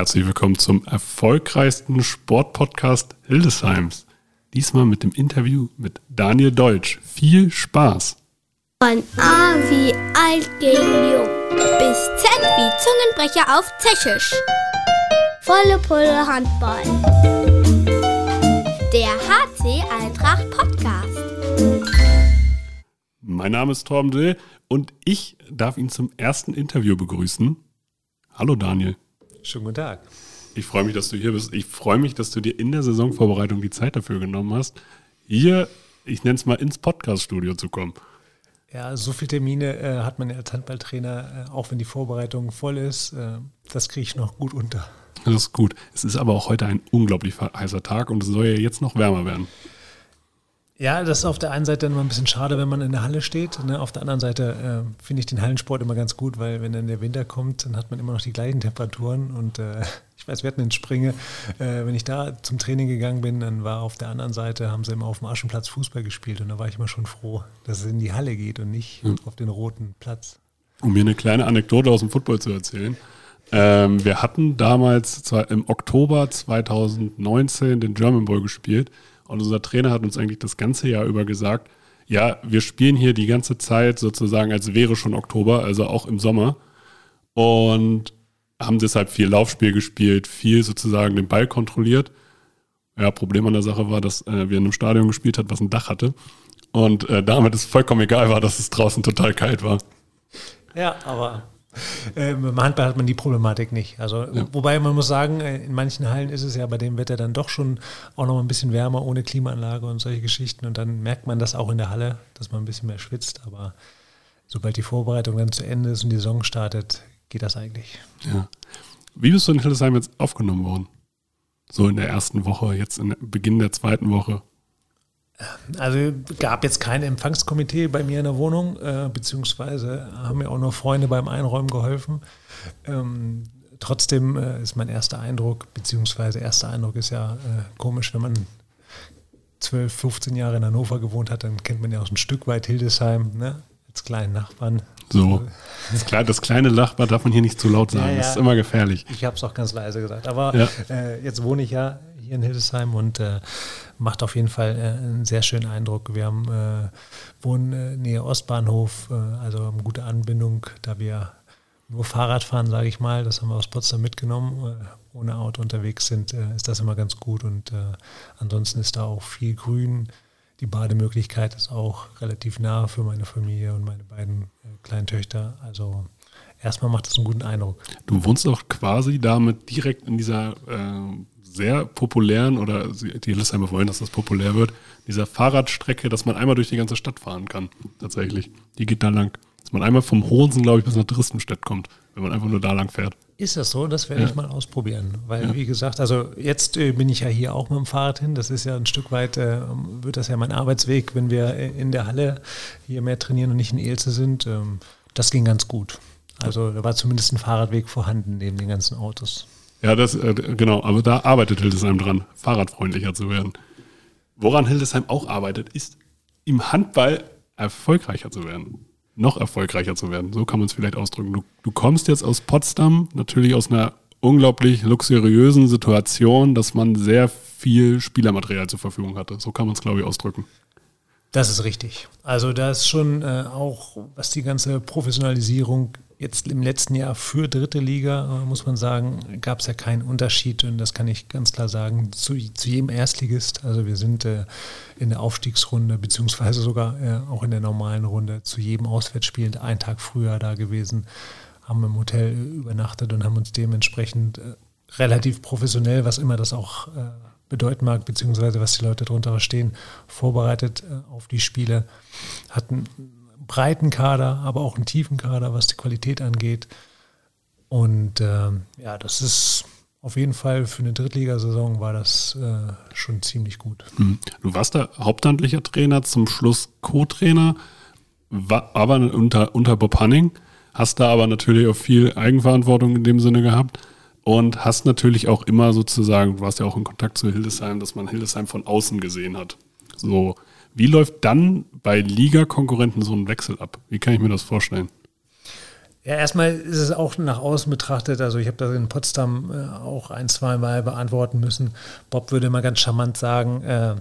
Herzlich willkommen zum erfolgreichsten Sportpodcast Hildesheims. Diesmal mit dem Interview mit Daniel Deutsch. Viel Spaß! Von A wie alt gegen jung bis Z wie Zungenbrecher auf Tschechisch. Volle Pulle Handball. Der HC Eintracht Podcast. Mein Name ist Torben Dill und ich darf ihn zum ersten Interview begrüßen. Hallo Daniel. Schönen guten Tag. Ich freue mich, dass du hier bist. Ich freue mich, dass du dir in der Saisonvorbereitung die Zeit dafür genommen hast, hier, ich nenne es mal, ins Podcast-Studio zu kommen. Ja, so viele Termine äh, hat man als Handballtrainer, äh, auch wenn die Vorbereitung voll ist. Äh, das kriege ich noch gut unter. Das ist gut. Es ist aber auch heute ein unglaublich heißer Tag und es soll ja jetzt noch wärmer werden. Ja, das ist auf der einen Seite immer ein bisschen schade, wenn man in der Halle steht. Ne? Auf der anderen Seite äh, finde ich den Hallensport immer ganz gut, weil wenn dann der Winter kommt, dann hat man immer noch die gleichen Temperaturen. Und äh, ich weiß, wir hatten in Springe, äh, wenn ich da zum Training gegangen bin, dann war auf der anderen Seite, haben sie immer auf dem Aschenplatz Fußball gespielt. Und da war ich immer schon froh, dass es in die Halle geht und nicht mhm. auf den roten Platz. Um mir eine kleine Anekdote aus dem Football zu erzählen. Ähm, wir hatten damals zwar im Oktober 2019 den German Bowl gespielt und unser Trainer hat uns eigentlich das ganze Jahr über gesagt, ja, wir spielen hier die ganze Zeit sozusagen, als wäre schon Oktober, also auch im Sommer. Und haben deshalb viel Laufspiel gespielt, viel sozusagen den Ball kontrolliert. Ja, Problem an der Sache war, dass äh, wir in einem Stadion gespielt hat, was ein Dach hatte. Und äh, damit es vollkommen egal war, dass es draußen total kalt war. Ja, aber Im Handball hat man die Problematik nicht. Also, ja. wobei man muss sagen, äh, in manchen Hallen ist es ja bei dem Wetter dann doch schon auch noch ein bisschen wärmer ohne Klimaanlage und solche Geschichten. Und dann merkt man das auch in der Halle, dass man ein bisschen mehr schwitzt. Aber sobald die Vorbereitung dann zu Ende ist und die Saison startet, geht das eigentlich. Ja. Wie bist du in Hildesheim jetzt aufgenommen worden? So in der ersten Woche, jetzt in Beginn der zweiten Woche? Also gab jetzt kein Empfangskomitee bei mir in der Wohnung, äh, beziehungsweise haben mir auch nur Freunde beim Einräumen geholfen. Ähm, trotzdem äh, ist mein erster Eindruck, beziehungsweise erster Eindruck ist ja äh, komisch, wenn man 12, 15 Jahre in Hannover gewohnt hat, dann kennt man ja auch ein Stück weit Hildesheim, ne? als kleinen Nachbarn. So, das, kleine, das kleine Nachbar darf man hier nicht zu laut sagen, ja, ja. das ist immer gefährlich. Ich habe es auch ganz leise gesagt, aber ja. äh, jetzt wohne ich ja hier in Hildesheim und äh, macht auf jeden Fall äh, einen sehr schönen Eindruck. Wir haben, äh, wohnen äh, nähe Ostbahnhof, äh, also haben gute Anbindung, da wir nur Fahrrad fahren, sage ich mal. Das haben wir aus Potsdam mitgenommen. Äh, ohne Auto unterwegs sind, ist das immer ganz gut. Und ansonsten ist da auch viel Grün. Die Bademöglichkeit ist auch relativ nah für meine Familie und meine beiden kleinen Töchter. Also erstmal macht das einen guten Eindruck. Du wohnst auch quasi damit direkt in dieser sehr populären, oder die Hildesheimer wollen, dass das populär wird, dieser Fahrradstrecke, dass man einmal durch die ganze Stadt fahren kann, tatsächlich. Die geht da lang. Dass man einmal vom Hohensen, glaube ich, bis nach Dresdenstedt kommt, wenn man einfach nur da lang fährt. Ist das so? Das werde ja. ich mal ausprobieren. Weil, ja. wie gesagt, also jetzt äh, bin ich ja hier auch mit dem Fahrrad hin. Das ist ja ein Stück weit, äh, wird das ja mein Arbeitsweg, wenn wir in der Halle hier mehr trainieren und nicht in Elze sind. Ähm, das ging ganz gut. Also da war zumindest ein Fahrradweg vorhanden neben den ganzen Autos. Ja, das, äh, genau, aber da arbeitet Hildesheim dran, fahrradfreundlicher zu werden. Woran Hildesheim auch arbeitet, ist im Handball erfolgreicher zu werden. Noch erfolgreicher zu werden. So kann man es vielleicht ausdrücken. Du, du kommst jetzt aus Potsdam, natürlich aus einer unglaublich luxuriösen Situation, dass man sehr viel Spielermaterial zur Verfügung hatte. So kann man es, glaube ich, ausdrücken. Das ist richtig. Also da ist schon äh, auch, was die ganze Professionalisierung jetzt im letzten Jahr für dritte Liga, äh, muss man sagen, gab es ja keinen Unterschied und das kann ich ganz klar sagen, zu, zu jedem Erstligist. Also wir sind äh, in der Aufstiegsrunde, beziehungsweise sogar äh, auch in der normalen Runde zu jedem Auswärtsspiel einen Tag früher da gewesen, haben im Hotel übernachtet und haben uns dementsprechend äh, relativ professionell, was immer das auch äh, bedeuten mag, beziehungsweise was die Leute darunter verstehen, vorbereitet äh, auf die Spiele. Hatten breiten Kader, aber auch einen tiefen Kader, was die Qualität angeht. Und äh, ja, das ist auf jeden Fall für eine Drittligasaison war das äh, schon ziemlich gut. Mhm. Du warst da hauptamtlicher Trainer, zum Schluss Co-Trainer, aber unter, unter Bob Hanning, hast da aber natürlich auch viel Eigenverantwortung in dem Sinne gehabt und hast natürlich auch immer sozusagen, du warst ja auch in Kontakt zu Hildesheim, dass man Hildesheim von außen gesehen hat. So, wie läuft dann bei Liga-Konkurrenten so ein Wechsel ab? Wie kann ich mir das vorstellen? Ja, erstmal ist es auch nach außen betrachtet, also ich habe das in Potsdam äh, auch ein, zwei Mal beantworten müssen. Bob würde immer ganz charmant sagen, äh,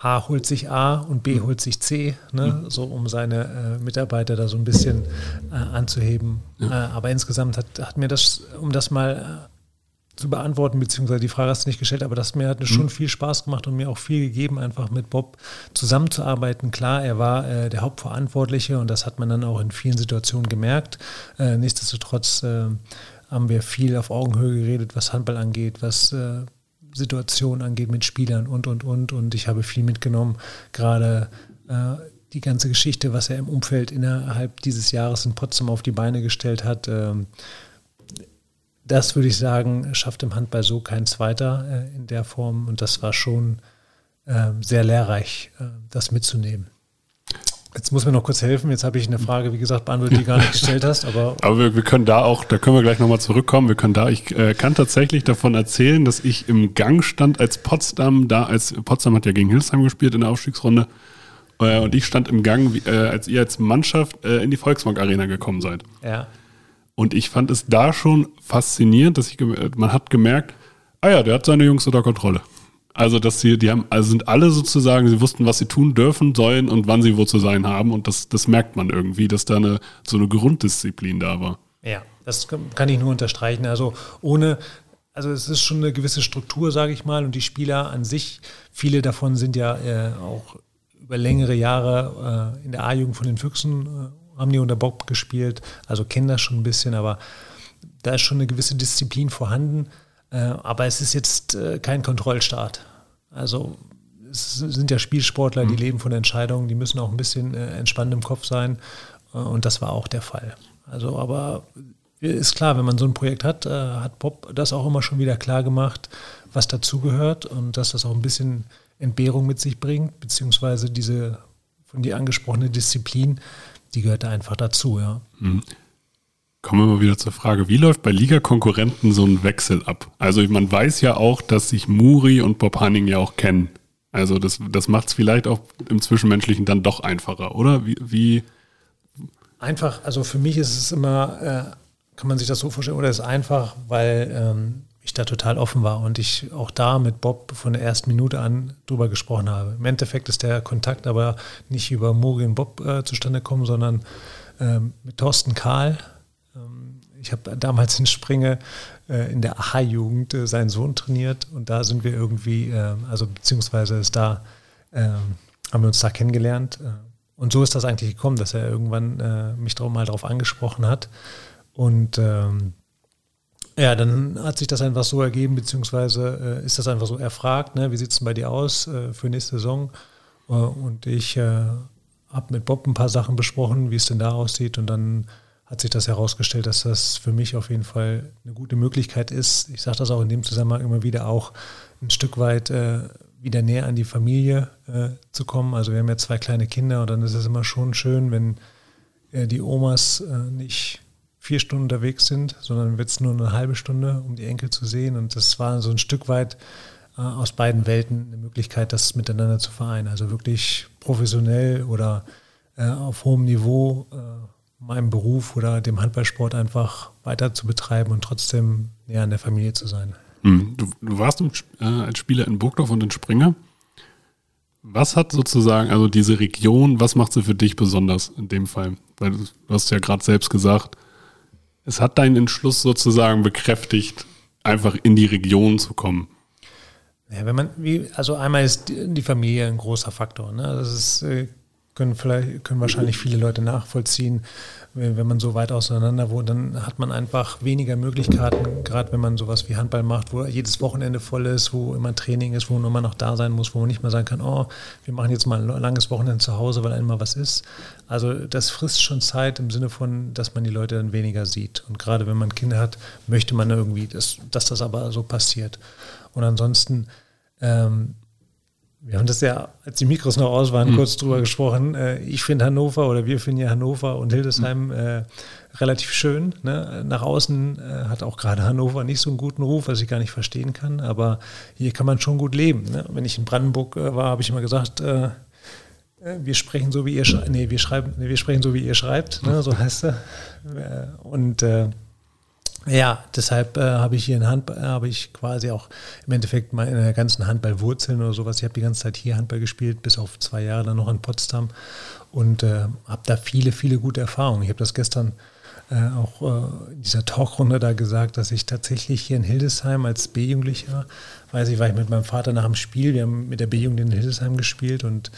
A holt sich A und B mhm. holt sich C, ne? Mhm. so um seine äh, Mitarbeiter da so ein bisschen äh, anzuheben. Ja. Äh, aber insgesamt hat, hat, mir das, um das mal äh, zu beantworten, beziehungsweise die Frage hast du nicht gestellt, aber das mir hat mhm. schon viel Spaß gemacht und mir auch viel gegeben, einfach mit Bob zusammenzuarbeiten. Klar, er war äh, der Hauptverantwortliche und das hat man dann auch in vielen Situationen gemerkt. Äh, nichtsdestotrotz äh, haben wir viel auf Augenhöhe geredet, was Handball angeht, was äh, Situationen angeht mit Spielern und, und, und. Und ich habe viel mitgenommen, gerade äh, die ganze Geschichte, was er im Umfeld innerhalb dieses Jahres in Potsdam auf die Beine gestellt hat. Ähm, das würde ich sagen, schafft im Handball so kein Zweiter äh, in der Form. Und das war schon äh, sehr lehrreich, äh, das mitzunehmen. Jetzt muss mir noch kurz helfen. Jetzt habe ich eine Frage, wie gesagt, beantwortet, die du gar nicht gestellt hast. Aber, aber wir, wir, können da auch, da können wir gleich nochmal zurückkommen. Wir können da, ich äh, kann tatsächlich davon erzählen, dass ich im Gang stand, als Potsdam da, als Potsdam hat ja gegen Hilsheim gespielt in der Aufstiegsrunde. Äh, und ich stand im Gang, wie, äh, als ihr als Mannschaft äh, in die Volksbank Arena gekommen seid. Ja. Und ich fand es da schon faszinierend, dass ich, man hat gemerkt, ah ja, der hat seine Jungs unter Kontrolle. Also, dass sie, die haben, also sind alle sozusagen, sie wussten, was sie tun dürfen, sollen und wann sie wo zu sein haben. Und das, das merkt man irgendwie, dass da eine, so eine Grunddisziplin da war. Ja, das kann ich nur unterstreichen. Also, ohne, also es ist schon eine gewisse Struktur, sage ich mal, und die Spieler an sich, viele davon sind ja äh, auch über längere Jahre äh, in der A-Jugend von den Füchsen äh, haben die unter Bob gespielt, also kennen das schon ein bisschen, aber da ist schon eine gewisse Disziplin vorhanden. Äh, aber es ist jetzt äh, kein Kontrollstaat. Also es sind ja Spielsportler, die mhm. leben von Entscheidungen, die müssen auch ein bisschen äh, entspannt im Kopf sein. und das war auch der Fall. Also, aber ist klar, wenn man so ein Projekt hat, hat Bob das auch immer schon wieder klar gemacht, was dazugehört und dass das auch ein bisschen Entbehrung mit sich bringt, beziehungsweise diese von dir angesprochene Disziplin, die gehört einfach dazu, ja. Mhm. Kommen wir mal wieder zur Frage, wie läuft bei Liga-Konkurrenten so ein Wechsel ab? Also man weiß ja auch, dass sich Muri und Bob Hanning ja auch kennen. Also das, das macht es vielleicht auch im Zwischenmenschlichen dann doch einfacher, oder? Wie, wie Einfach, also für mich ist es immer, äh, kann man sich das so vorstellen, oder ist einfach, weil ähm, ich da total offen war und ich auch da mit Bob von der ersten Minute an drüber gesprochen habe. Im Endeffekt ist der Kontakt aber nicht über Muri und Bob äh, zustande gekommen, sondern ähm, mit Thorsten Kahl. Ähm, ich habe damals in Springe äh, in der AHA-Jugend äh, seinen Sohn trainiert und da sind wir irgendwie, ähm, also beziehungsweise ist da, ähm, haben wir uns da kennengelernt. Äh, und so ist das eigentlich gekommen, dass er irgendwann äh, mich darum mal darauf angesprochen hat. Und ähm, ja, dann hat sich das einfach so ergeben, beziehungsweise äh, ist das einfach so erfragt, ne? wie sieht es bei dir aus äh, für nächste Saison? Äh, und ich äh, habe mit Bob ein paar Sachen besprochen, wie es denn da aussieht. Und dann hat sich das herausgestellt, dass das für mich auf jeden Fall eine gute Möglichkeit ist. Ich sage das auch in dem Zusammenhang immer wieder auch ein Stück weit äh, wieder näher an die Familie äh, zu kommen. Also wir haben ja zwei kleine Kinder und dann ist es immer schon schön, wenn die Omas nicht vier Stunden unterwegs sind, sondern wird es nur eine halbe Stunde, um die Enkel zu sehen. Und das war so ein Stück weit äh, aus beiden Welten eine Möglichkeit, das miteinander zu vereinen. Also wirklich professionell oder äh, auf hohem Niveau äh, meinem Beruf oder dem Handballsport einfach weiter zu betreiben und trotzdem näher an der Familie zu sein. Hm. Du, du, warst im, äh, als Spieler in Burgdorf und in Springer. Was hat sozusagen, also diese Region, was macht sie für dich besonders in dem Fall? Weil du, du hast ja gerade selbst gesagt, es hat deinen Entschluss sozusagen bekräftigt, einfach in die Region zu kommen. Ja, wenn man, wie, also einmal ist die Familie ein großer Faktor. Ne? Das ist, äh, können vielleicht, können wahrscheinlich viele Leute nachvollziehen wenn man so weit auseinander wohnt, dann hat man einfach weniger Möglichkeiten, gerade wenn man sowas wie Handball macht, wo jedes Wochenende voll ist, wo immer Training ist, wo man immer noch da sein muss, wo man nicht mehr sagen kann, oh, wir machen jetzt mal ein langes Wochenende zu Hause, weil einmal was ist. Also das frisst schon Zeit im Sinne von, dass man die Leute dann weniger sieht. Und gerade wenn man Kinder hat, möchte man irgendwie, dass, dass das aber so passiert. Und ansonsten ähm, wir haben das ja, als die Mikros noch aus waren, mhm. kurz drüber gesprochen. Äh, ich finde Hannover oder wir finden ja Hannover und Hildesheim mhm. äh, relativ schön. Ne? Nach außen äh, hat auch gerade Hannover nicht so einen guten Ruf, was ich gar nicht verstehen kann. Aber hier kann man schon gut leben. Ne? Wenn ich in Brandenburg äh, war, habe ich immer gesagt, äh, äh, wir sprechen so wie ihr schreibt. Nee, wir schreiben, nee, wir sprechen so wie ihr schreibt, ne? so heißt er. Äh, und ja, deshalb äh, habe ich hier in Handball, habe ich quasi auch im Endeffekt meine ganzen Handballwurzeln oder sowas. Ich habe die ganze Zeit hier Handball gespielt, bis auf zwei Jahre dann noch in Potsdam und äh, habe da viele, viele gute Erfahrungen. Ich habe das gestern äh, auch äh, in dieser Talkrunde da gesagt, dass ich tatsächlich hier in Hildesheim als B-Jugendlicher, weiß ich, war ich mit meinem Vater nach dem Spiel, wir haben mit der B-Jugend in Hildesheim gespielt und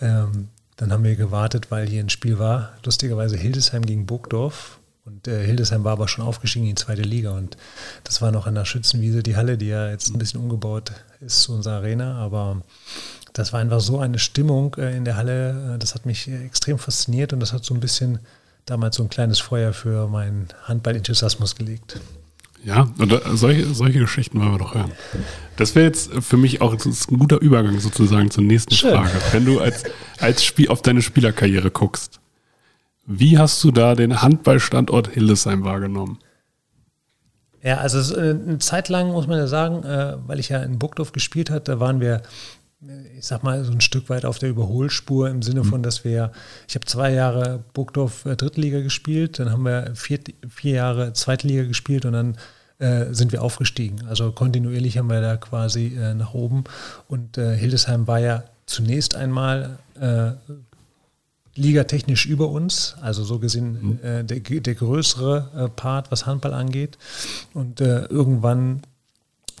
ähm, dann haben wir gewartet, weil hier ein Spiel war, lustigerweise Hildesheim gegen Burgdorf. Und äh, Hildesheim war aber schon aufgestiegen in die zweite Liga. Und das war noch in der Schützenwiese, die Halle, die ja jetzt ein bisschen umgebaut ist zu unserer Arena. Aber das war einfach so eine Stimmung äh, in der Halle. Äh, das hat mich extrem fasziniert und das hat so ein bisschen damals so ein kleines Feuer für meinen Handball-Enthusiasmus gelegt. Ja, und solche, solche Geschichten wollen wir doch hören. Das wäre jetzt für mich auch ein guter Übergang sozusagen zur nächsten Schön. Frage. Wenn du als, als Spiel auf deine Spielerkarriere guckst, wie hast du da den Handballstandort Hildesheim wahrgenommen? Ja, also eine Zeit lang muss man ja sagen, äh, weil ich ja in Burgdorf gespielt habe, da waren wir ich sag mal, so ein Stück weit auf der Überholspur im Sinne von, dass wir, ich habe zwei Jahre Burgdorf äh, Drittliga gespielt, dann haben wir vier, vier Jahre Zweitliga gespielt und dann äh, sind wir aufgestiegen. Also kontinuierlich haben wir da quasi äh, nach oben. Und äh, Hildesheim war ja zunächst einmal äh, ligatechnisch über uns, also so gesehen mhm. äh, der, der, größere Part, was Handball angeht. Und irgendwann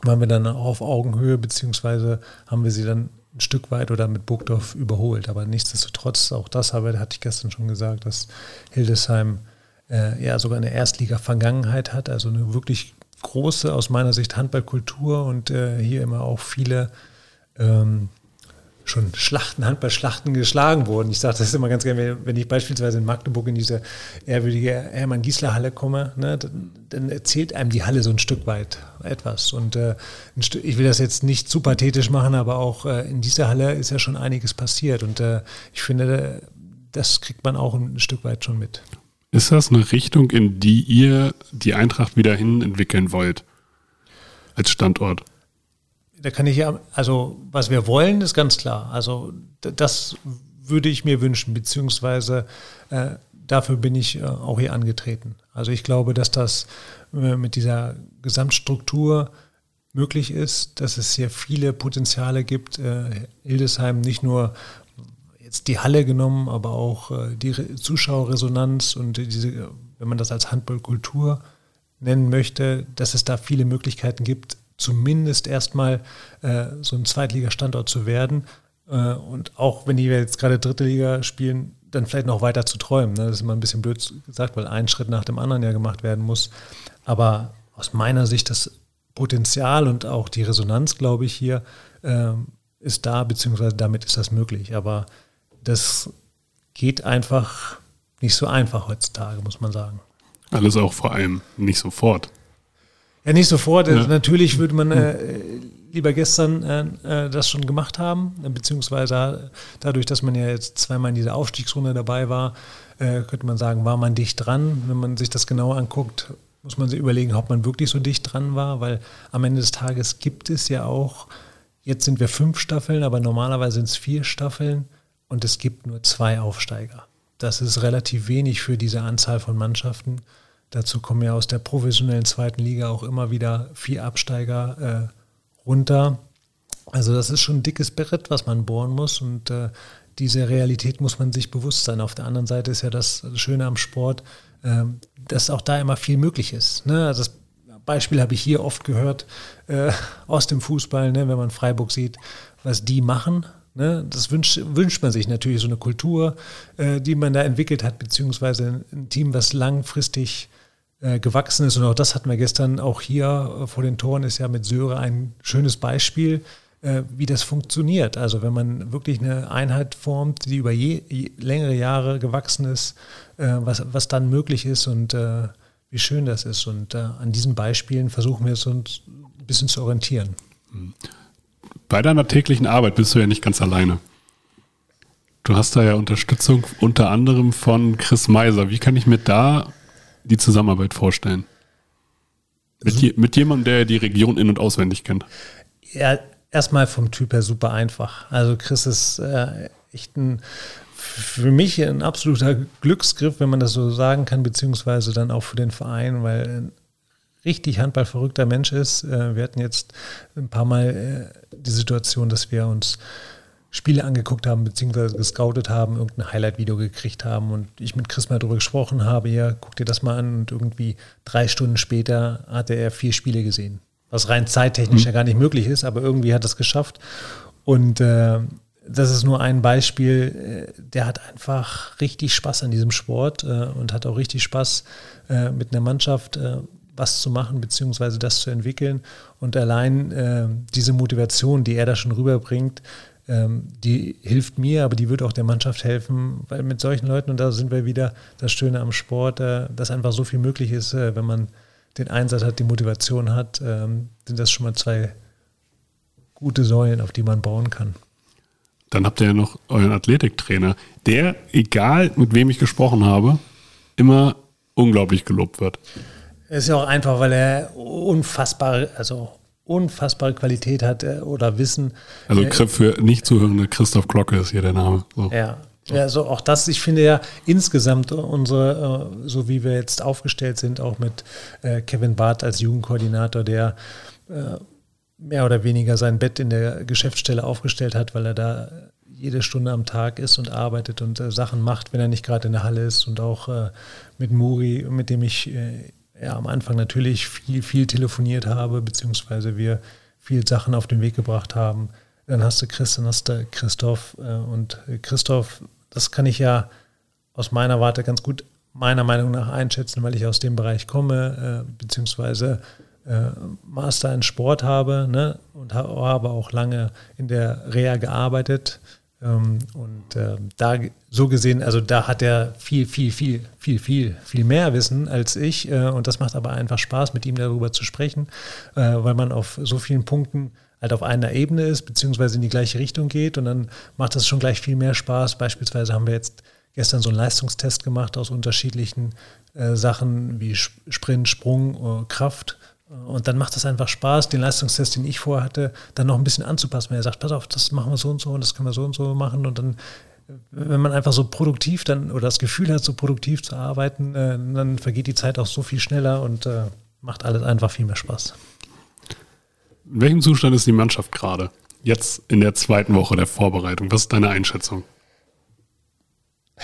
waren wir dann auf Augenhöhe, beziehungsweise haben wir sie dann ein Stück weit oder mit Burgdorf überholt. Aber nichtsdestotrotz, auch das habe, hatte ich gestern schon gesagt, dass Hildesheim äh, ja sogar eine Erstliga-Vergangenheit hat, also eine wirklich große aus meiner Sicht Handballkultur und äh, hier immer auch viele ähm, schon Schlachten, Handballschlachten geschlagen wurden. Ich sage das immer ganz gerne, wenn ich beispielsweise in Magdeburg in diese ehrwürdige Hermann-Giesler-Halle komme, ne, dann, dann, erzählt einem die Halle so ein Stück weit etwas. Und äh, ich will das jetzt nicht zu pathetisch machen, aber auch äh, in dieser Halle ist ja schon einiges passiert. Und äh, ich finde, das kriegt man auch ein Stück weit schon mit. Ist das eine Richtung, in die ihr die Eintracht wieder hin entwickeln wollt? Als Standort? Da kann ich ja, also was wir wollen, ist ganz klar. Also das würde ich mir wünschen, beziehungsweise äh, dafür bin ich äh, auch hier angetreten. Also ich glaube, dass das äh, mit dieser Gesamtstruktur möglich ist, dass es hier viele Potenziale gibt. Äh, Hildesheim nicht nur jetzt die Halle genommen, aber auch äh, die Zuschauerresonanz und diese, wenn man das als Handballkultur nennen möchte, dass es da viele Möglichkeiten gibt, zumindest erstmal äh, so ein Zweitligastandort zu werden. Äh, und auch wenn die jetzt gerade dritte Liga spielen, dann vielleicht noch weiter zu träumen. Ne? Das ist immer ein bisschen blöd gesagt, weil ein Schritt nach dem anderen ja gemacht werden muss. Aber aus meiner Sicht das Potenzial und auch die Resonanz, glaube ich, hier äh, ist da, beziehungsweise damit ist das möglich. Aber das geht einfach nicht so einfach heutzutage, muss man sagen. Alles auch vor allem nicht sofort. Ja, nicht sofort. Ja. Natürlich würde man äh, lieber gestern äh, äh, das schon gemacht haben, beziehungsweise dadurch, dass man ja jetzt zweimal in dieser Aufstiegsrunde dabei war, äh, könnte man sagen, war man dicht dran. Wenn man sich das genauer anguckt, muss man sich überlegen, ob man wirklich so dicht dran war, weil am Ende des Tages gibt es ja auch, jetzt sind wir fünf Staffeln, aber normalerweise sind es vier Staffeln und es gibt nur zwei Aufsteiger. Das ist relativ wenig für diese Anzahl von Mannschaften. Dazu kommen ja aus der professionellen zweiten Liga auch immer wieder vier Absteiger äh, runter. Also das ist schon ein dickes Brett, was man bohren muss und äh, diese Realität muss man sich bewusst sein. Auf der anderen Seite ist ja das Schöne am Sport, äh, dass auch da immer viel möglich ist. Ne? Also das Beispiel habe ich hier oft gehört äh, aus dem Fußball, ne? wenn man Freiburg sieht, was die machen. Ne? Das wünscht, wünscht man sich natürlich, so eine Kultur, äh, die man da entwickelt hat, beziehungsweise ein Team, was langfristig gewachsen ist. Und auch das hatten wir gestern auch hier äh, vor den Toren, ist ja mit Söre ein schönes Beispiel, äh, wie das funktioniert. Also wenn man wirklich eine Einheit formt, die über je, je längere Jahre gewachsen ist, was, was dann möglich ist und wie schön das ist. Und an diesen Beispielen versuchen wir es uns ein bisschen zu orientieren. Bei deiner täglichen Arbeit bist du ja nicht ganz alleine. Du hast da ja Unterstützung unter anderem von Chris Meiser. Wie kann ich mir da die Zusammenarbeit vorstellen? Mit, je, mit jemandem, der die Region in- und auswendig kennt. Ja, erstmal vom Typ her super einfach. Also Chris ist äh, echt ein, für mich ein absoluter Glücksgriff, wenn man das so sagen kann, beziehungsweise dann auch für den Verein, weil ein richtig handballverrückter Mensch ist. Äh, wir hatten jetzt ein paar Mal äh, die Situation, dass wir uns Spiele angeguckt haben, beziehungsweise gescoutet haben, irgendein Highlight-Video gekriegt haben und ich mit Chris mal darüber gesprochen habe, ja, guck dir das mal an und irgendwie drei Stunden später hatte er vier Spiele gesehen. Was rein zeittechnisch mhm. ja gar nicht möglich ist, aber irgendwie hat er es geschafft. Und äh, das ist nur ein Beispiel, äh, der hat einfach richtig Spaß an diesem Sport äh, und hat auch richtig Spaß äh, mit einer Mannschaft äh, was zu machen, beziehungsweise das zu entwickeln. Und allein äh, diese Motivation, die er da schon rüberbringt, die hilft mir, aber die wird auch der Mannschaft helfen, weil mit solchen Leuten, und da sind wir wieder das Schöne am Sport, äh, dass einfach so viel möglich ist, äh, wenn man den Einsatz hat, die Motivation hat, ähm, sind das schon mal zwei gute Säulen, auf die man bauen kann. Dann habt ihr ja noch euren Athletiktrainer, der, egal mit wem ich gesprochen habe, immer unglaublich gelobt wird. Es ist ja auch einfach, weil er unfassbar, also unfassbare Qualität hat äh, oder Wissen. Also äh, für nicht zuhörende Christoph Glocke ist hier der Name. So. Ja. Ja, also auch das, ich finde ja insgesamt unsere, äh, so wie wir jetzt aufgestellt sind, auch mit Kevin Barth als Jugendkoordinator, der mehr oder weniger sein Bett in der Geschäftsstelle aufgestellt hat, weil er da jede Stunde am Tag ist und arbeitet und Sachen macht, wenn er nicht gerade in der Halle ist und auch mit Muri, mit dem ich ja, am Anfang natürlich viel, viel telefoniert habe, beziehungsweise wir viel Sachen auf den Weg gebracht haben. Dann hast du Chris, dann hast du Christoph. Äh, und Christoph, das kann ich ja aus meiner Warte ganz gut meiner Meinung nach einschätzen, weil ich aus dem Bereich komme, äh, beziehungsweise äh, Master in Sport habe ne, und habe auch lange in der Reha gearbeitet. Ähm, und äh, da so gesehen, also da hat er viel, viel, viel, viel, viel, viel mehr Wissen als ich. Äh, und das macht aber einfach Spaß, mit ihm darüber zu sprechen, äh, weil man auf so vielen Punkten halt auf einer Ebene ist, beziehungsweise in die gleiche Richtung geht. Und dann macht das schon gleich viel mehr Spaß. Beispielsweise haben wir jetzt gestern so einen Leistungstest gemacht aus unterschiedlichen äh, Sachen wie Sprint, Sprung, Kraft. Und dann macht es einfach Spaß, den Leistungstest, den ich vorhatte, dann noch ein bisschen anzupassen. Wenn er sagt, pass auf, das machen wir so und so und das können wir so und so machen. Und dann, wenn man einfach so produktiv dann oder das Gefühl hat, so produktiv zu arbeiten, äh, dann vergeht die Zeit auch so viel schneller und äh, macht alles einfach viel mehr Spaß. In welchem Zustand ist die Mannschaft gerade? Jetzt in der zweiten Woche der Vorbereitung. Was ist deine Einschätzung?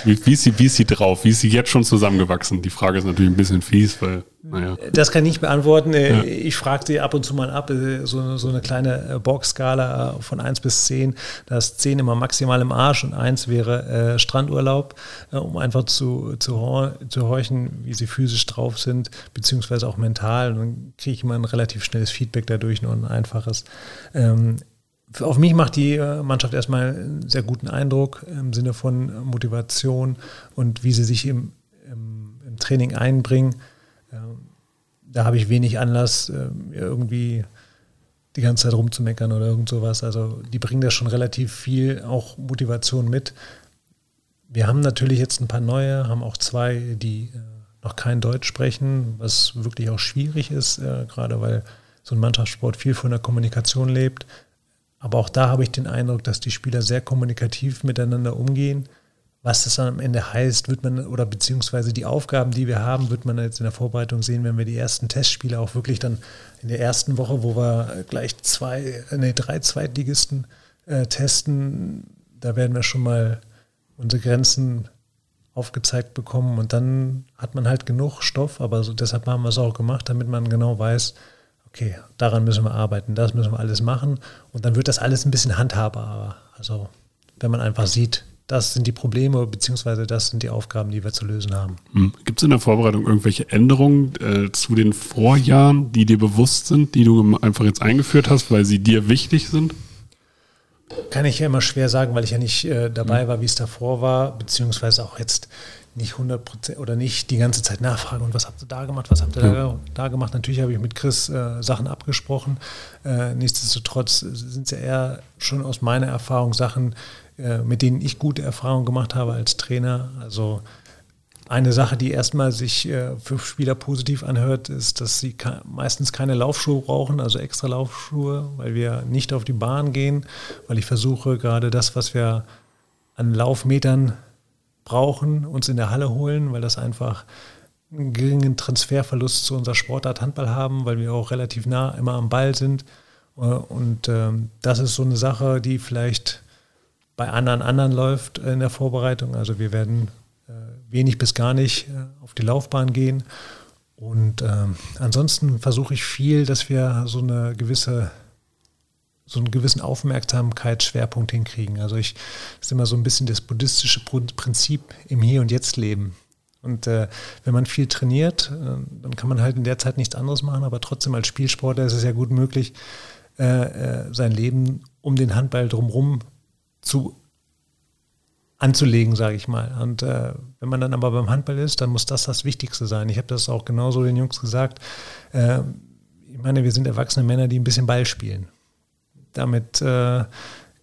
Wie, wie, ist sie, wie ist sie drauf? Wie ist sie jetzt schon zusammengewachsen? Die Frage ist natürlich ein bisschen fies, weil, naja. Das kann ich beantworten. Äh, ja. Ich frage sie ab und zu mal ab, äh, so, so eine kleine äh, Box-Skala von 1 bis 10. Da ist 10 immer maximal im Arsch und 1 wäre äh, Strandurlaub, äh, um einfach zu, zu, zu horchen, wie sie physisch drauf sind, beziehungsweise auch mental. Und dann kriege ich immer ein relativ schnelles Feedback dadurch, nur ein einfaches. Ähm, auf mich macht die äh, Mannschaft erstmal einen sehr guten Eindruck im Sinne von Motivation und wie sie sich im, im, im Training einbringen. Ähm, da habe ich wenig Anlass, ähm, irgendwie die ganze Zeit rumzumeckern oder irgend sowas. Also die bringen da schon relativ viel auch Motivation mit. Wir haben natürlich jetzt ein paar neue, haben auch zwei, die äh, noch kein Deutsch sprechen, was wirklich auch schwierig ist, äh, gerade weil so ein Mannschaftssport viel von der Kommunikation lebt. Aber auch da habe ich den Eindruck, dass die Spieler sehr kommunikativ miteinander umgehen. Was das dann am Ende heißt, wird man, oder beziehungsweise die Aufgaben, die wir haben, wird man jetzt in der Vorbereitung sehen, wenn wir die ersten Testspiele auch wirklich dann in der ersten Woche, wo wir gleich zwei, nee, drei Zweitligisten äh, testen, da werden wir schon mal unsere Grenzen aufgezeigt bekommen und dann hat man halt genug Stoff, aber so, deshalb haben wir es auch gemacht, damit man genau weiß, okay, daran müssen wir arbeiten, das müssen wir alles machen und dann wird das alles ein bisschen handhabbarer. Also wenn man einfach sieht, das sind die Probleme beziehungsweise das sind die Aufgaben, die wir zu lösen haben. Hm. Gibt es in der Vorbereitung irgendwelche Änderungen äh, zu den Vorjahren, die dir bewusst sind, die du einfach jetzt eingeführt hast, weil sie dir wichtig sind? Kann ich ja immer schwer sagen, weil ich ja nicht äh, dabei hm. war, wie es davor war, beziehungsweise auch jetzt nicht 100 Prozent oder nicht die ganze Zeit nachfragen und was habt ihr da gemacht, was habt ihr ja. da, da, gemacht. Natürlich habe ich mit Chris äh, Sachen abgesprochen. Äh, nichtsdestotrotz sind es ja eher schon aus meiner Erfahrung Sachen, äh, mit denen ich gute Erfahrungen gemacht habe als Trainer. Also eine Sache, die erstmal sich äh, für Spieler positiv anhört, ist, dass sie meistens keine Laufschuhe brauchen, also extra Laufschuhe, weil wir nicht auf die Bahn gehen, weil ich versuche gerade das, was wir an Laufmetern brauchen, uns in der Halle holen, weil das einfach einen geringen Transferverlust zu unserer Sportart Handball haben, weil wir auch relativ nah immer am Ball sind. Äh, und ähm, das ist so eine Sache, die vielleicht bei anderen anderen läuft in der Vorbereitung. Also wir werden äh, wenig bis gar nicht äh, auf die Laufbahn gehen. Und ähm, ansonsten versuche ich viel, dass wir so eine gewisse so einen gewissen Aufmerksamkeitsschwerpunkt hinkriegen. Also ich das ist immer so ein bisschen das buddhistische Prinzip im Hier und Jetzt leben. Und äh, wenn man viel trainiert, äh, dann kann man halt in der Zeit nichts anderes machen, aber trotzdem als Spielsportler ist es ja gut möglich, äh, äh sein Leben um den Handball drumherum zu anzulegen, sage ich mal. Und äh, wenn man dann aber beim Handball ist, dann muss das das Wichtigste sein. Ich habe das auch genauso den Jungs gesagt. Äh, ich meine, wir sind erwachsene Männer, die ein bisschen Ball spielen. Damit äh,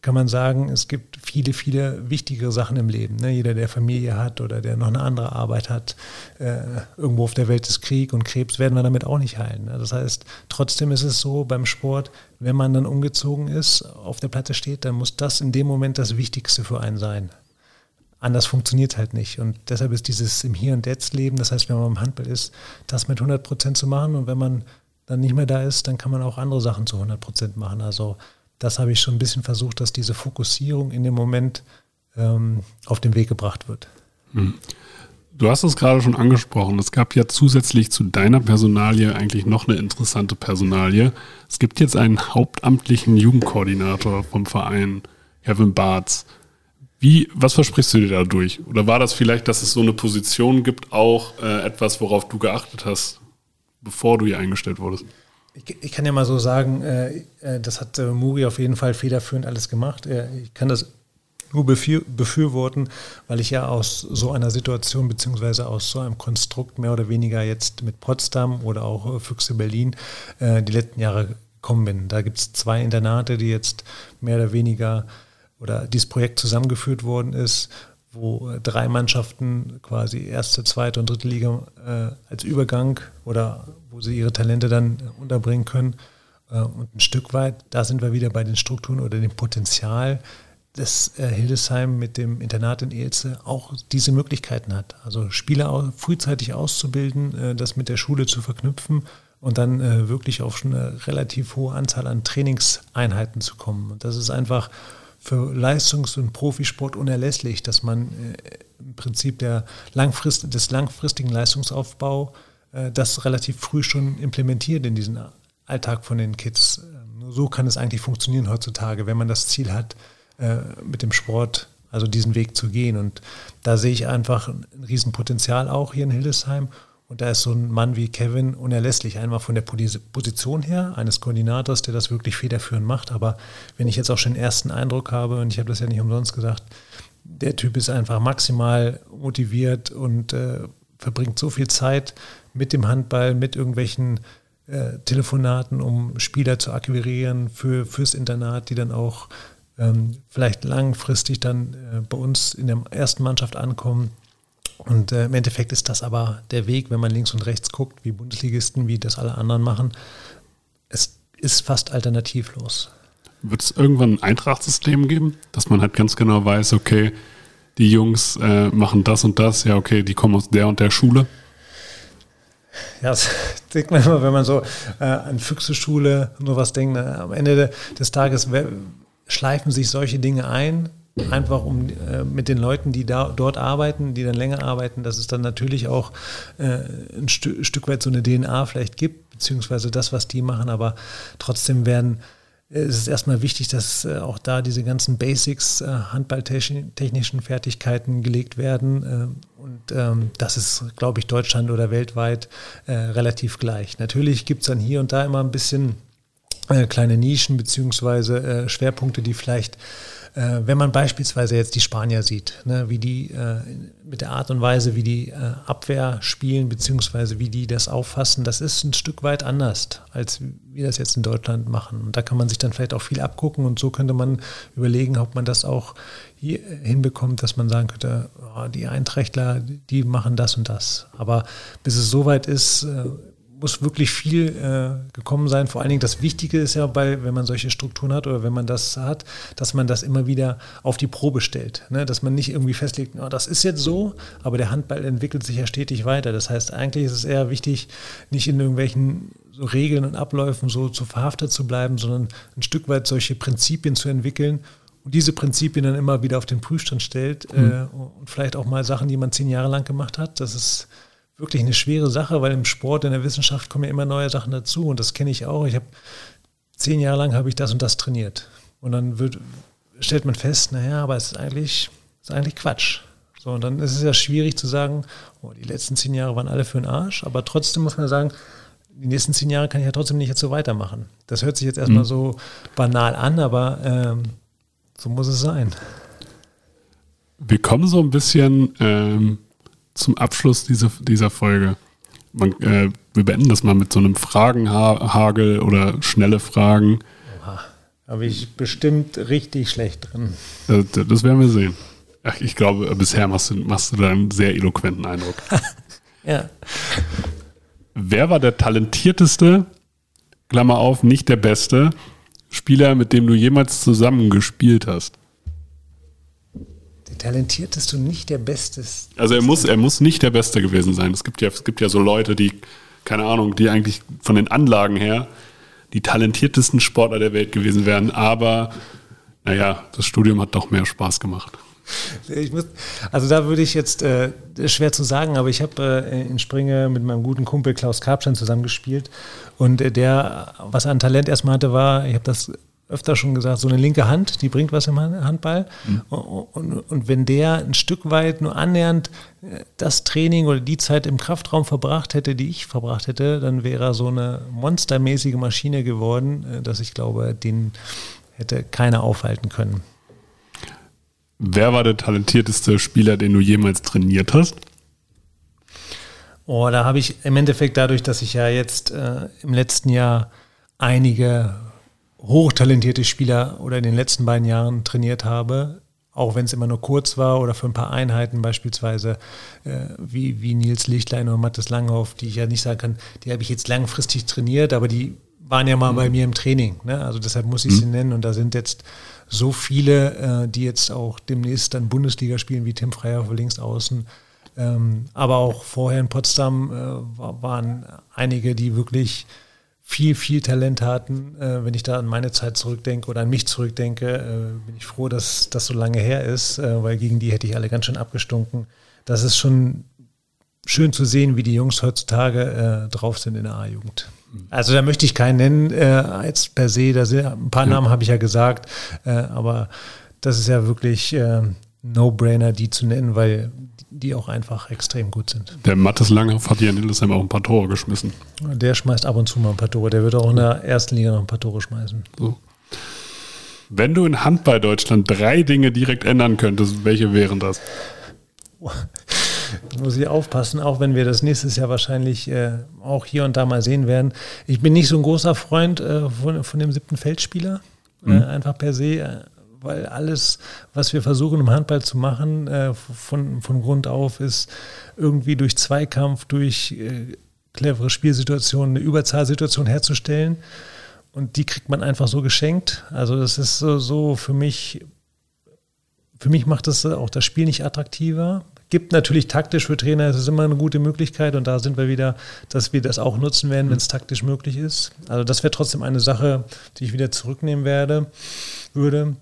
kann man sagen, es gibt viele, viele wichtigere Sachen im Leben. Ne? Jeder, der Familie hat oder der noch eine andere Arbeit hat, äh, irgendwo auf der Welt ist Krieg und Krebs werden wir damit auch nicht heilen. Ne? Das heißt, trotzdem ist es so beim Sport, wenn man dann umgezogen ist, auf der Platte steht, dann muss das in dem Moment das Wichtigste für einen sein. Anders funktioniert halt nicht. Und deshalb ist dieses im Hier und Jetzt Leben, das heißt, wenn man im Handball ist, das mit 100 Prozent zu machen. Und wenn man dann nicht mehr da ist, dann kann man auch andere Sachen zu 100 Prozent machen. Also das habe ich schon ein bisschen versucht, dass diese Fokussierung in dem Moment ähm, auf den Weg gebracht wird. Hm. Du hast es gerade schon angesprochen. Es gab ja zusätzlich zu deiner Personalie eigentlich noch eine interessante Personalie. Es gibt jetzt einen hauptamtlichen Jugendkoordinator vom Verein, Kevin Barth. Wie, was versprichst du dir dadurch? Oder war das vielleicht, dass es so eine Position gibt, auch äh, etwas, worauf du geachtet hast, bevor du hier eingestellt wurdest? Ich, ich kann ja mal so sagen, äh, äh das hat äh, Muri auf jeden Fall federführend alles gemacht. Äh, ich kann das nur befür, befürworten, weil ich ja aus so einer Situation beziehungsweise aus so einem Konstrukt mehr oder weniger jetzt mit Potsdam oder auch äh, Füchse Berlin äh, die letzten Jahre gekommen bin. Da gibt es zwei Internate, die jetzt mehr oder weniger oder dieses Projekt zusammengeführt worden ist, wo äh, drei Mannschaften quasi erste, zweite und dritte Liga äh, als Übergang oder wo sie ihre Talente dann äh, unterbringen können. Äh, und ein Stück weit, da sind wir wieder bei den Strukturen oder dem Potenzial, dass äh, Hildesheim mit dem Internat in Elze auch diese Möglichkeiten hat. Also Spieler frühzeitig auszubilden, äh, das mit der Schule zu verknüpfen und dann wirklich auf eine relativ hohe Anzahl an Trainingseinheiten zu kommen. Und das ist einfach für Leistungs- und Profisport unerlässlich, dass man äh, im Prinzip der Langfrist, des langfristigen Leistungsaufbau äh, das relativ früh schon implementiert in diesen Alltag von den Kids. Ähm, nur so kann es eigentlich funktionieren heutzutage, wenn man das Ziel hat, äh, mit dem Sport also diesen Weg zu gehen. Und da sehe ich einfach ein Riesenpotenzial auch hier in Hildesheim. Und da ist so ein Mann wie Kevin unerlässlich. Einmal von der Position her, eines Koordinators, der das wirklich federführend macht. Aber wenn ich jetzt auch schon den ersten Eindruck habe, und ich habe das ja nicht umsonst gesagt, der Typ ist einfach maximal motiviert und äh, verbringt so viel Zeit mit dem Handball, mit irgendwelchen äh, Telefonaten, um Spieler zu akquirieren für, fürs Internat, die dann auch ähm, vielleicht langfristig dann äh, bei uns in der ersten Mannschaft ankommen. Und äh, im Endeffekt ist das aber der Weg, wenn man links und rechts guckt, wie Bundesligisten, wie das alle anderen machen. Es ist fast alternativlos. Wird es irgendwann ein Eintrachtsystem geben, dass man halt ganz genau weiß, okay, die Jungs äh, machen das und das, ja, okay, die kommen aus der und der Schule? Ja, das denkt man immer, wenn man so äh, an Füchse-Schule und sowas denkt. Ne, am Ende des Tages schleifen sich solche Dinge ein, einfach um äh, mit den Leuten, die da, dort arbeiten, die dann länger arbeiten, dass es dann natürlich auch äh, ein Stü Stück weit so eine DNA vielleicht gibt, beziehungsweise das, was die machen, aber trotzdem werden äh, es ist erstmal wichtig, dass äh, auch da diese ganzen Basics, äh, handballtechnischen Fertigkeiten gelegt werden. Und ähm, das ist, glaube ich, Deutschland oder weltweit relativ gleich. Natürlich gibt es dann hier und da immer ein bisschen kleine Nischen beziehungsweise Schwerpunkte, die vielleicht äh, wenn man beispielsweise jetzt die Spanier sieht, ne, wie die äh, mit der Art und Weise, wie die äh, Abwehr spielen, beziehungsweise wie die das auffassen, das ist ein Stück weit anders, als wir das jetzt in Deutschland machen. Und da kann man sich dann vielleicht auch viel abgucken und so könnte man überlegen, ob man das auch hier hinbekommt, dass man sagen könnte, oh, die Einträchtler, die machen das und das. Aber bis es soweit ist, äh, muss wirklich viel äh, gekommen sein. Vor allen Dingen das Wichtige ist ja bei, wenn man solche Strukturen hat oder wenn man das hat, dass man das immer wieder auf die Probe stellt. Ne? Dass man nicht irgendwie festlegt, oh, das ist jetzt so, aber der Handball entwickelt sich ja stetig weiter. Das heißt, eigentlich ist es eher wichtig, nicht in irgendwelchen so Regeln und Abläufen so zu verhaftet zu bleiben, sondern ein Stück weit solche Prinzipien zu entwickeln und diese Prinzipien dann immer wieder auf den Prüfstand stellt mhm. äh, und vielleicht auch mal Sachen, die man zehn Jahre lang gemacht hat. Das ist wirklich eine schwere Sache, weil im Sport, in der Wissenschaft kommen ja immer neue Sachen dazu und das kenne ich auch. Ich habe zehn Jahre lang habe ich das und das trainiert und dann wird, stellt man fest, naja, aber es ist eigentlich, ist eigentlich Quatsch. So, und dann ist es ja schwierig zu sagen, oh, die letzten zehn Jahre waren alle für den Arsch, aber trotzdem muss man sagen, die nächsten zehn Jahre kann ich ja trotzdem nicht jetzt so weitermachen. Das hört sich jetzt erstmal mhm. so banal an, aber ähm, so muss es sein. Wir kommen so ein bisschen ähm, zum Abschluss dieser, dieser Folge. Man, äh, wir beenden das mal mit so einem Fragenhagel oder schnelle Fragen. Oha, habe ich bestimmt richtig schlecht drin. Das, das werden wir sehen. Ach, ich glaube, bisher machst du, machst du da einen sehr eloquenten Eindruck. ja. Wer war der talentierteste, Klammer auf, nicht der beste Spieler, mit dem du jemals zusammengespielt hast? Der talentierteste und nicht der beste. Also er muss, er muss nicht der Beste gewesen sein. Es gibt ja, es gibt ja so Leute, die, keine Ahnung, die eigentlich von den Anlagen her die talentiertesten Sportler der Welt gewesen wären, aber naja, das Studium hat doch mehr Spaß gemacht. Muss, also da würde ich jetzt, äh, schwer zu sagen, aber ich habe äh, in Springe mit meinem guten Kumpel Klaus Karpstein zusammengespielt und äh, der, was an Talent erstmal hatte, war, ich habe das öfter schon gesagt, so eine linke Hand, die bringt was im Handball. Mhm. Und, und, wenn der ein Stück weit nur annähernd äh, das Training oder die Zeit im Kraftraum verbracht hätte, die ich verbracht hätte, dann wäre er so eine monstermäßige Maschine geworden, äh, dass ich glaube, den hätte keiner aufhalten können. Wer war der talentierteste Spieler, den du jemals trainiert hast? Oh, da habe ich im Endeffekt dadurch, dass ich ja jetzt äh, im letzten Jahr einige hochtalentierte Spieler oder in den letzten beiden Jahren trainiert habe, auch wenn es immer nur kurz war oder für ein paar Einheiten beispielsweise, äh, wie, wie Nils Lichtlein oder Mathis Langhoff, die ich ja nicht sagen kann, die habe ich jetzt langfristig trainiert, aber die waren ja mal mhm. bei mir im Training. Ne? Also deshalb muss ich mhm. sie nennen und da sind jetzt so viele, äh, die jetzt auch demnächst dann Bundesliga spielen, wie Tim Freier auf links außen. Ähm, aber auch vorher in Potsdam äh, waren einige, die wirklich viel, viel Talent hatten. Äh, wenn ich da an meine Zeit zurückdenke oder an mich zurückdenke, äh, bin ich froh, dass das so lange her ist, äh, weil gegen die hätte ich alle ganz schön abgestunken. Das ist schon schön zu sehen, wie die Jungs heutzutage äh, drauf sind in der A-Jugend. Also da möchte ich keinen nennen äh, jetzt per se. Da sind, ein paar ja. Namen habe ich ja gesagt, äh, aber das ist ja wirklich äh, No-Brainer, die zu nennen, weil die auch einfach extrem gut sind. Der Mattes Langhoff hat hier in Hildesheim auch ein paar Tore geschmissen. Der schmeißt ab und zu mal ein paar Tore. Der wird auch in der ersten Liga noch ein paar Tore schmeißen. So. Wenn du in Handball Deutschland drei Dinge direkt ändern könntest, welche wären das? muss ich aufpassen, auch wenn wir das nächstes Jahr wahrscheinlich äh, auch hier und da mal sehen werden. Ich bin nicht so ein großer Freund äh, von, von dem siebten Feldspieler, äh, mhm. einfach per se, äh, weil alles, was wir versuchen im Handball zu machen, äh, von, von Grund auf, ist irgendwie durch Zweikampf, durch äh, clevere Spielsituationen eine Überzahlsituation herzustellen. Und die kriegt man einfach so geschenkt. Also das ist so, so für mich für mich macht das auch das Spiel nicht attraktiver. Gibt natürlich taktisch für Trainer, es ist immer eine gute Möglichkeit und da sind wir wieder, dass wir das auch nutzen werden, wenn es taktisch möglich ist. Also das wäre trotzdem eine Sache, die ich wieder zurücknehmen werde, würde.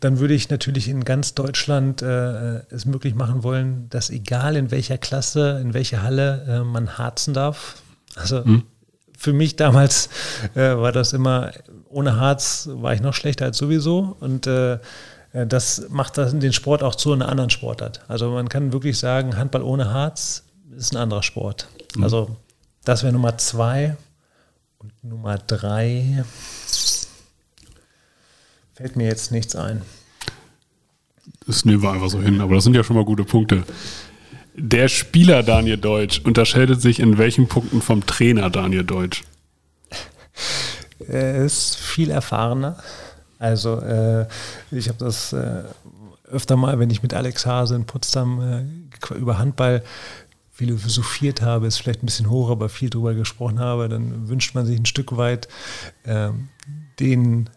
Dann würde ich natürlich in ganz Deutschland äh, es möglich machen wollen, dass egal in welcher Klasse, in welcher Halle äh, man harzen darf. Also mhm. für mich damals äh, war das immer, ohne Harz war ich noch schlechter als sowieso und äh, äh, das macht den Sport auch zu einer anderen Sportart. Also man kann wirklich sagen, Handball ohne Harz ist ein anderer Sport. Mhm. Also das wäre Nummer zwei. Und Nummer drei fällt mir jetzt nichts ein. Das nehmen wir einfach so hin, aber das sind ja schon mal gute Punkte. Der Spieler Daniel Deutsch unterscheidet sich in welchen Punkten vom Trainer Daniel Deutsch? Er ist viel erfahrener. Also äh, ich habe das äh, öfter mal, wenn ich mit Alex Hase in Potsdam äh, über Handball philosophiert habe, ist vielleicht ein bisschen hoch, aber viel drüber gesprochen habe, dann wünscht man sich ein Stück weit äh, den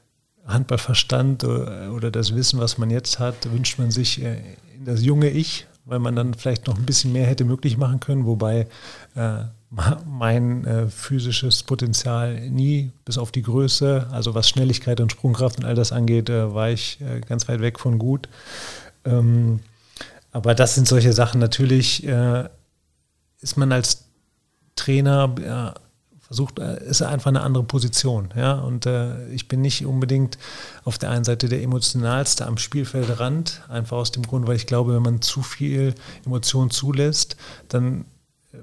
Handballverstand oder, oder, das Wissen, was man jetzt hat, wünscht man sich äh, in das junge Ich, weil man dann vielleicht noch ein bisschen mehr hätte möglich machen können, wobei äh, mein äh, physisches Potenzial nie bis auf die Größe, also was Schnelligkeit und Sprungkraft und all das angeht, äh, war ich äh, ganz weit weg von gut. Ähm, aber das sind solche Sachen. Natürlich äh, ist man als Trainer versucht, äh, ist einfach eine andere Position. Ja? Und äh, ich bin nicht unbedingt auf der einen Seite der emotionalste am Spielfeldrand, einfach aus dem Grund, weil ich glaube, wenn man zu viel Emotion zulässt, dann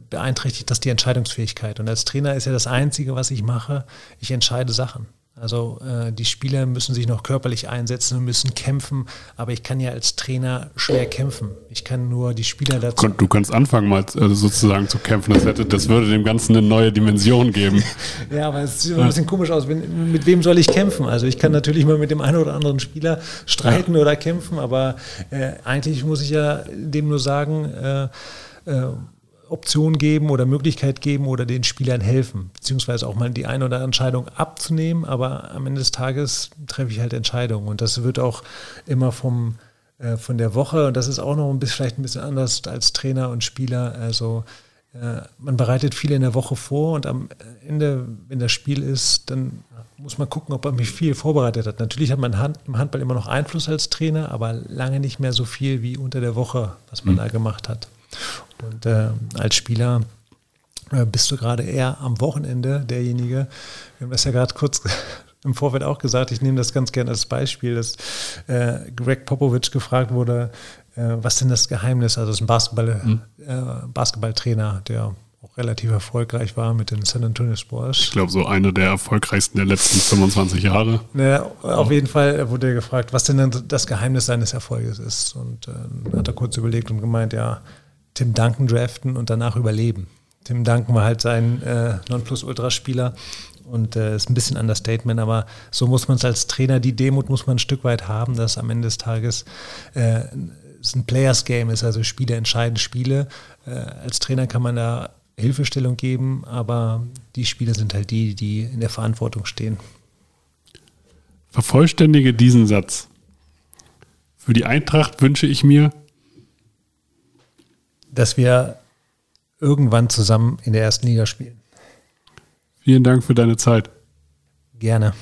beeinträchtigt das die Entscheidungsfähigkeit. Und als Trainer ist ja das Einzige, was ich mache, ich entscheide Sachen. Also äh, die Spieler müssen sich noch körperlich einsetzen und müssen kämpfen, aber ich kann ja als Trainer schwer kämpfen. Ich kann nur die Spieler dazu. Du kannst anfangen, mal also sozusagen zu kämpfen. Das, hätte, das würde dem Ganzen eine neue Dimension geben. ja, aber es sieht ein bisschen komisch aus. mit wem soll ich kämpfen? Also ich kann natürlich mal mit dem einen oder anderen Spieler streiten ja. oder kämpfen, aber äh, eigentlich muss ich ja dem nur sagen, äh, äh Option geben oder Möglichkeit geben oder den Spielern helfen, beziehungsweise auch mal die eine oder andere Entscheidung abzunehmen, aber am Ende des Tages treffe ich halt Entscheidungen und das wird auch immer vom äh, von der Woche und das ist auch noch ein bisschen, vielleicht ein bisschen anders als Trainer und Spieler. Also äh, man bereitet viel in der Woche vor und am Ende, wenn das Spiel ist, dann muss man gucken, ob man mich viel vorbereitet hat. Natürlich hat man Hand, im Handball immer noch Einfluss als Trainer, aber lange nicht mehr so viel wie unter der Woche, was man mhm. da gemacht hat. Und äh, als Spieler äh, bist du gerade eher am Wochenende derjenige. Wir haben das ja gerade kurz im Vorfeld auch gesagt, ich nehme das ganz gerne als Beispiel, dass äh, Greg Popovich gefragt wurde, äh, was denn das Geheimnis, also das ist ein Basketball, mhm. Äh, Basketballtrainer, der auch relativ erfolgreich war mit den San Antonio Spurs. Ich glaube, so einer der erfolgreichsten der letzten 25 Jahre. Naja, auf jeden Fall wurde er gefragt, was denn das Geheimnis seines Erfolges ist. Und äh, hat er kurz überlegt und gemeint, ja, Tim Duncan draften und danach überleben. Tim Duncan war halt sein äh, Nonplusultra-Spieler und äh, ist ein bisschen Understatement, aber so muss man es als Trainer, die Demut muss man ein Stück weit haben, dass am Ende des Tages äh, es ein Players Game ist, also Spiele entscheiden Spiele. Äh, als Trainer kann man da Hilfestellung geben, aber die Spiele sind halt die, die in der Verantwortung stehen. Vervollständige diesen Satz. Für die Eintracht wünsche ich mir dass wir irgendwann zusammen in der ersten Liga spielen. Vielen Dank für deine Zeit. Gerne.